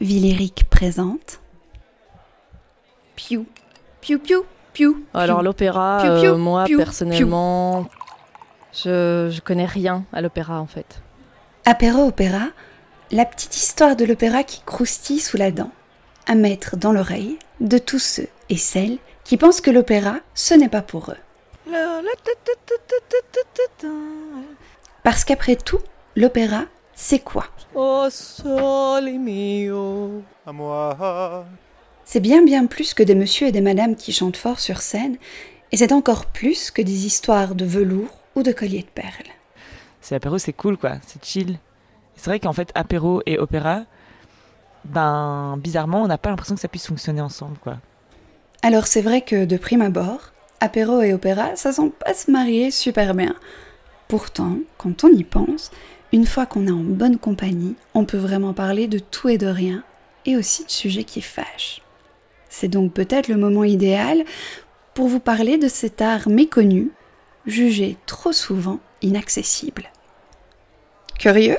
Villérique présente. Piou, piou, piou, piou. Alors l'opéra, euh, moi piou, personnellement, je, je connais rien à l'opéra en fait. Apéro opéra, la petite histoire de l'opéra qui croustille sous la dent, à mettre dans l'oreille de tous ceux et celles qui pensent que l'opéra, ce n'est pas pour eux. Parce qu'après tout, l'opéra, c'est quoi? Oh sole mio. à moi. C'est bien bien plus que des messieurs et des madames qui chantent fort sur scène, et c'est encore plus que des histoires de velours ou de colliers de perles. C'est apéro, c'est cool quoi, c'est chill. C'est vrai qu'en fait, apéro et opéra, ben bizarrement, on n'a pas l'impression que ça puisse fonctionner ensemble quoi. Alors c'est vrai que de prime abord, apéro et opéra, ça semble pas se marier super bien. Pourtant, quand on y pense, une fois qu'on est en bonne compagnie, on peut vraiment parler de tout et de rien, et aussi de sujets qui fâchent. C'est donc peut-être le moment idéal pour vous parler de cet art méconnu, jugé trop souvent inaccessible. Curieux?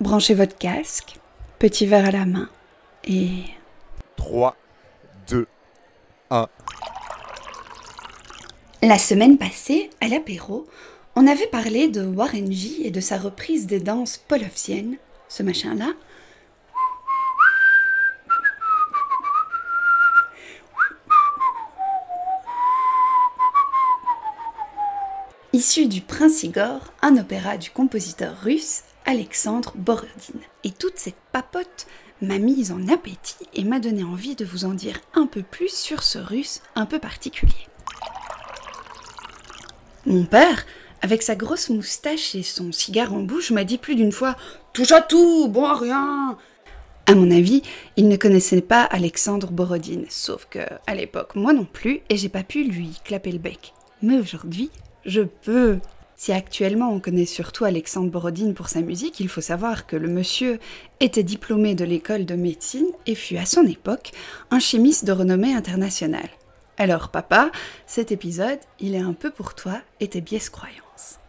Branchez votre casque, petit verre à la main, et 3, 2, La semaine passée, à l'apéro, on avait parlé de Warren et de sa reprise des danses polovsiennes, ce machin-là. Issu du Prince Igor, un opéra du compositeur russe Alexandre Borodine. Et toute cette papote m'a mise en appétit et m'a donné envie de vous en dire un peu plus sur ce russe un peu particulier. Mon père, avec sa grosse moustache et son cigare en bouche, m'a dit plus d'une fois Touche à tout, bon à rien À mon avis, il ne connaissait pas Alexandre Borodine, sauf que, à l'époque, moi non plus, et j'ai pas pu lui clapper le bec. Mais aujourd'hui, je peux Si actuellement on connaît surtout Alexandre Borodine pour sa musique, il faut savoir que le monsieur était diplômé de l'école de médecine et fut à son époque un chimiste de renommée internationale. Alors papa, cet épisode, il est un peu pour toi et tes biaises croyances.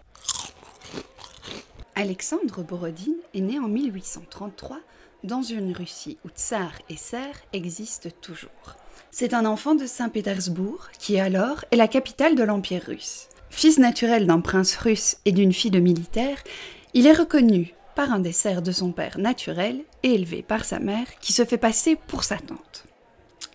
Alexandre Borodine est né en 1833 dans une Russie où tsar et serf existent toujours. C'est un enfant de Saint-Pétersbourg qui alors est la capitale de l'Empire russe. Fils naturel d'un prince russe et d'une fille de militaire, il est reconnu par un des serfs de son père naturel et élevé par sa mère qui se fait passer pour sa tante.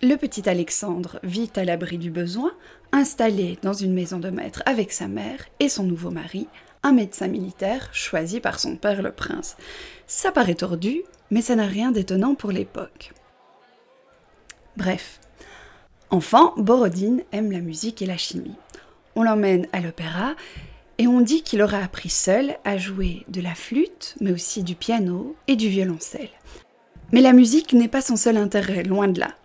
Le petit Alexandre vit à l'abri du besoin, installé dans une maison de maître avec sa mère et son nouveau mari, un médecin militaire choisi par son père le prince. Ça paraît tordu, mais ça n'a rien d'étonnant pour l'époque. Bref. Enfant, Borodine aime la musique et la chimie. On l'emmène à l'opéra et on dit qu'il aura appris seul à jouer de la flûte, mais aussi du piano et du violoncelle. Mais la musique n'est pas son seul intérêt, loin de là.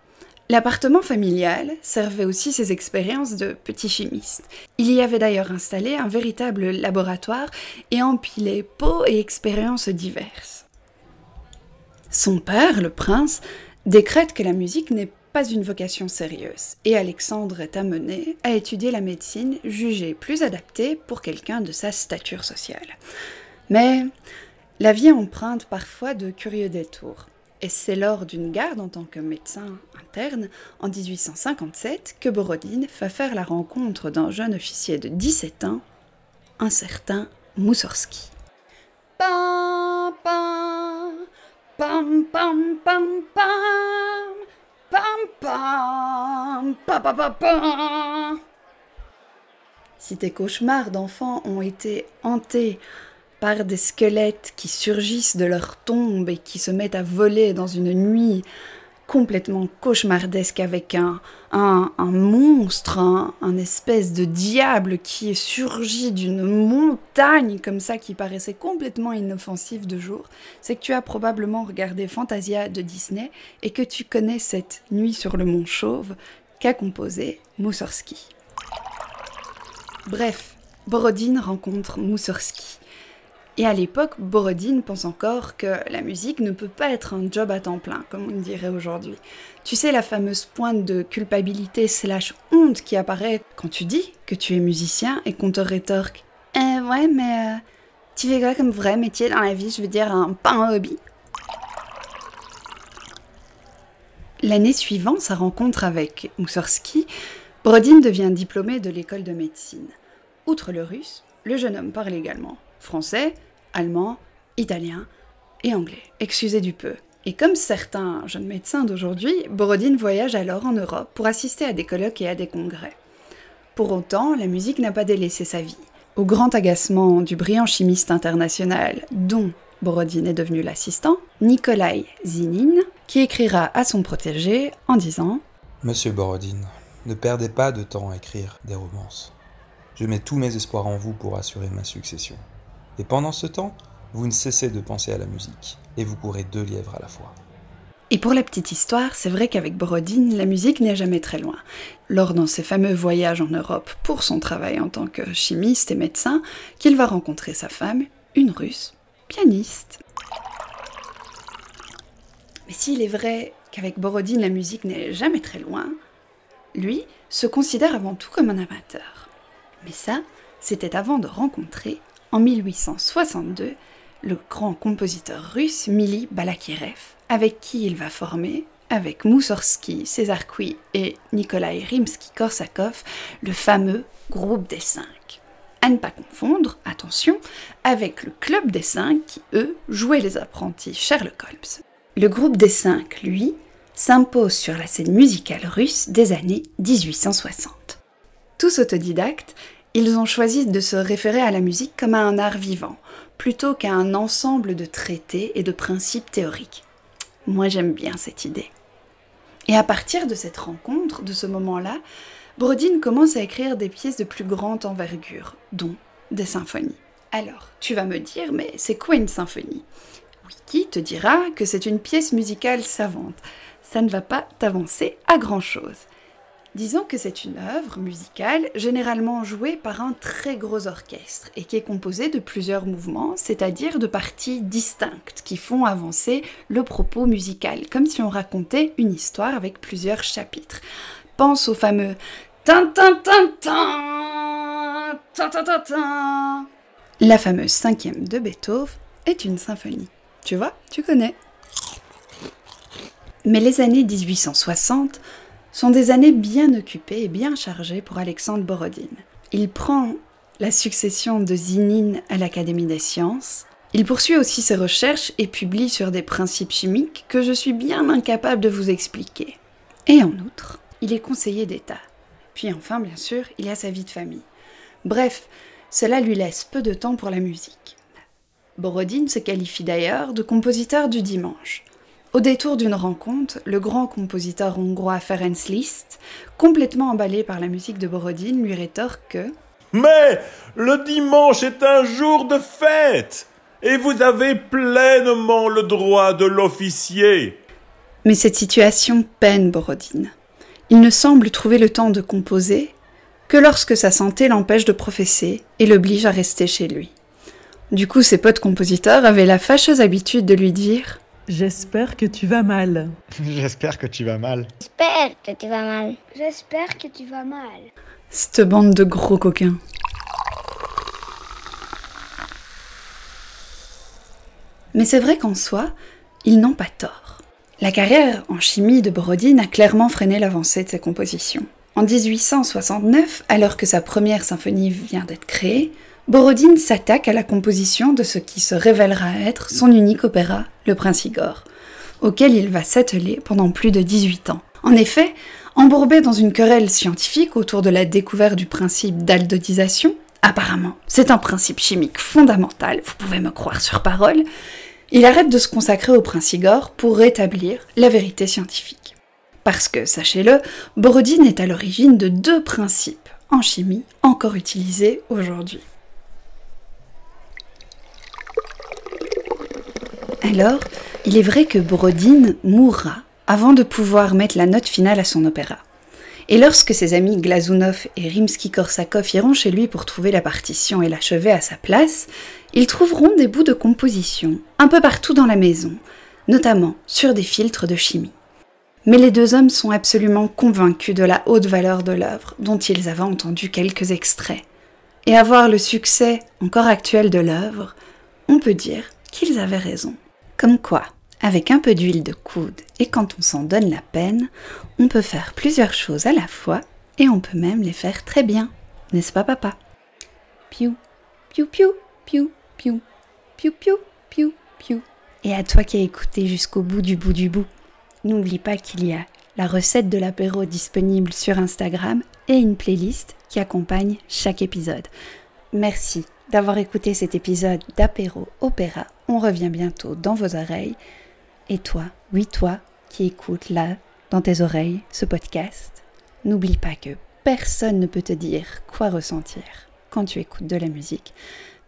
L'appartement familial servait aussi ses expériences de petit chimiste. Il y avait d'ailleurs installé un véritable laboratoire et empilé pots et expériences diverses. Son père, le prince, décrète que la musique n'est pas une vocation sérieuse et Alexandre est amené à étudier la médecine jugée plus adaptée pour quelqu'un de sa stature sociale. Mais la vie emprunte parfois de curieux détours. Et c'est lors d'une garde en tant que médecin interne, en 1857, que Borodin fait faire la rencontre d'un jeune officier de 17 ans, un certain Moussorski. Si tes cauchemars d'enfant ont été hantés des squelettes qui surgissent de leur tombe et qui se mettent à voler dans une nuit complètement cauchemardesque avec un, un, monstre, un, espèce de diable qui est surgi d'une montagne comme ça qui paraissait complètement inoffensif de jour, c'est que tu as probablement regardé Fantasia de Disney et que tu connais cette nuit sur le mont Chauve qu'a composé Moussorski. Bref, Borodine rencontre Moussorski. Et à l'époque, Borodine pense encore que la musique ne peut pas être un job à temps plein, comme on dirait aujourd'hui. Tu sais, la fameuse pointe de culpabilité slash honte qui apparaît quand tu dis que tu es musicien et qu'on te rétorque « Euh, ouais, mais euh, tu fais quoi comme vrai métier dans la vie Je veux dire, un, pas un hobby ?» L'année suivante, sa rencontre avec Moussorski, Brodin devient diplômé de l'école de médecine. Outre le russe, le jeune homme parle également français, allemand, italien et anglais. Excusez du peu. Et comme certains jeunes médecins d'aujourd'hui, Borodine voyage alors en Europe pour assister à des colloques et à des congrès. Pour autant, la musique n'a pas délaissé sa vie. Au grand agacement du brillant chimiste international dont Borodine est devenu l'assistant, Nikolai Zinin, qui écrira à son protégé en disant Monsieur Borodine, ne perdez pas de temps à écrire des romances. Je mets tous mes espoirs en vous pour assurer ma succession. Et pendant ce temps, vous ne cessez de penser à la musique, et vous courez deux lièvres à la fois. Et pour la petite histoire, c'est vrai qu'avec Borodine, la musique n'est jamais très loin. Lors de ses fameux voyages en Europe pour son travail en tant que chimiste et médecin, qu'il va rencontrer sa femme, une russe, pianiste. Mais s'il est vrai qu'avec Borodine, la musique n'est jamais très loin, lui se considère avant tout comme un amateur. Mais ça, c'était avant de rencontrer, en 1862, le grand compositeur russe Mili Balakirev, avec qui il va former, avec Moussorski, César-Cui et Nikolai Rimsky-Korsakov, le fameux groupe des cinq. À ne pas confondre, attention, avec le club des cinq qui, eux, jouaient les apprentis Sherlock Holmes. Le groupe des cinq, lui, s'impose sur la scène musicale russe des années 1860. Tous autodidactes, ils ont choisi de se référer à la musique comme à un art vivant, plutôt qu'à un ensemble de traités et de principes théoriques. Moi j'aime bien cette idée. Et à partir de cette rencontre, de ce moment-là, Brodin commence à écrire des pièces de plus grande envergure, dont des symphonies. Alors, tu vas me dire, mais c'est quoi une symphonie? Wiki te dira que c'est une pièce musicale savante. Ça ne va pas t'avancer à grand-chose. Disons que c'est une œuvre musicale généralement jouée par un très gros orchestre et qui est composée de plusieurs mouvements, c'est-à-dire de parties distinctes qui font avancer le propos musical, comme si on racontait une histoire avec plusieurs chapitres. Pense au fameux tin tin tin tin. La fameuse cinquième de Beethoven est une symphonie. Tu vois, tu connais. Mais les années 1860 sont des années bien occupées et bien chargées pour Alexandre Borodine. Il prend la succession de Zinine à l'Académie des sciences. Il poursuit aussi ses recherches et publie sur des principes chimiques que je suis bien incapable de vous expliquer. Et en outre, il est conseiller d'État. Puis enfin, bien sûr, il a sa vie de famille. Bref, cela lui laisse peu de temps pour la musique. Borodine se qualifie d'ailleurs de compositeur du dimanche. Au détour d'une rencontre, le grand compositeur hongrois Ferenc Liszt, complètement emballé par la musique de Borodine, lui rétorque que Mais le dimanche est un jour de fête et vous avez pleinement le droit de l'officier. Mais cette situation peine Borodine. Il ne semble trouver le temps de composer que lorsque sa santé l'empêche de professer et l'oblige à rester chez lui. Du coup, ses potes compositeurs avaient la fâcheuse habitude de lui dire J'espère que tu vas mal. J'espère que tu vas mal. J'espère que tu vas mal. J'espère que tu vas mal. Cette bande de gros coquins. Mais c'est vrai qu'en soi, ils n'ont pas tort. La carrière en chimie de Borodine a clairement freiné l'avancée de ses compositions. En 1869, alors que sa première symphonie vient d'être créée, Borodine s'attaque à la composition de ce qui se révélera être son unique opéra, Le Prince Igor, auquel il va s'atteler pendant plus de 18 ans. En effet, embourbé dans une querelle scientifique autour de la découverte du principe d'aldodisation, apparemment c'est un principe chimique fondamental, vous pouvez me croire sur parole, il arrête de se consacrer au Prince Igor pour rétablir la vérité scientifique. Parce que, sachez-le, Borodine est à l'origine de deux principes en chimie encore utilisés aujourd'hui. Alors, il est vrai que Borodine mourra avant de pouvoir mettre la note finale à son opéra. Et lorsque ses amis Glazunov et Rimsky-Korsakov iront chez lui pour trouver la partition et l'achever à sa place, ils trouveront des bouts de composition un peu partout dans la maison, notamment sur des filtres de chimie. Mais les deux hommes sont absolument convaincus de la haute valeur de l'œuvre, dont ils avaient entendu quelques extraits. Et à voir le succès encore actuel de l'œuvre, on peut dire qu'ils avaient raison. Comme quoi, Avec un peu d'huile de coude et quand on s'en donne la peine, on peut faire plusieurs choses à la fois et on peut même les faire très bien, n'est-ce pas papa? Piou, piou, piou, piou, piou, piou, piou, piou, piou. Et à toi qui as écouté jusqu'au bout du bout du bout, n'oublie pas qu'il y a la recette de l'apéro disponible sur Instagram et une playlist qui accompagne chaque épisode. Merci d'avoir écouté cet épisode d'apéro opéra. On revient bientôt dans vos oreilles. Et toi, oui toi, qui écoutes là, dans tes oreilles, ce podcast, n'oublie pas que personne ne peut te dire quoi ressentir quand tu écoutes de la musique.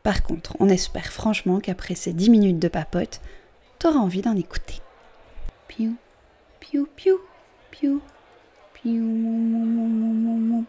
Par contre, on espère franchement qu'après ces 10 minutes de papote, t'auras envie d'en écouter. Piou, piou, piou, piou, piou,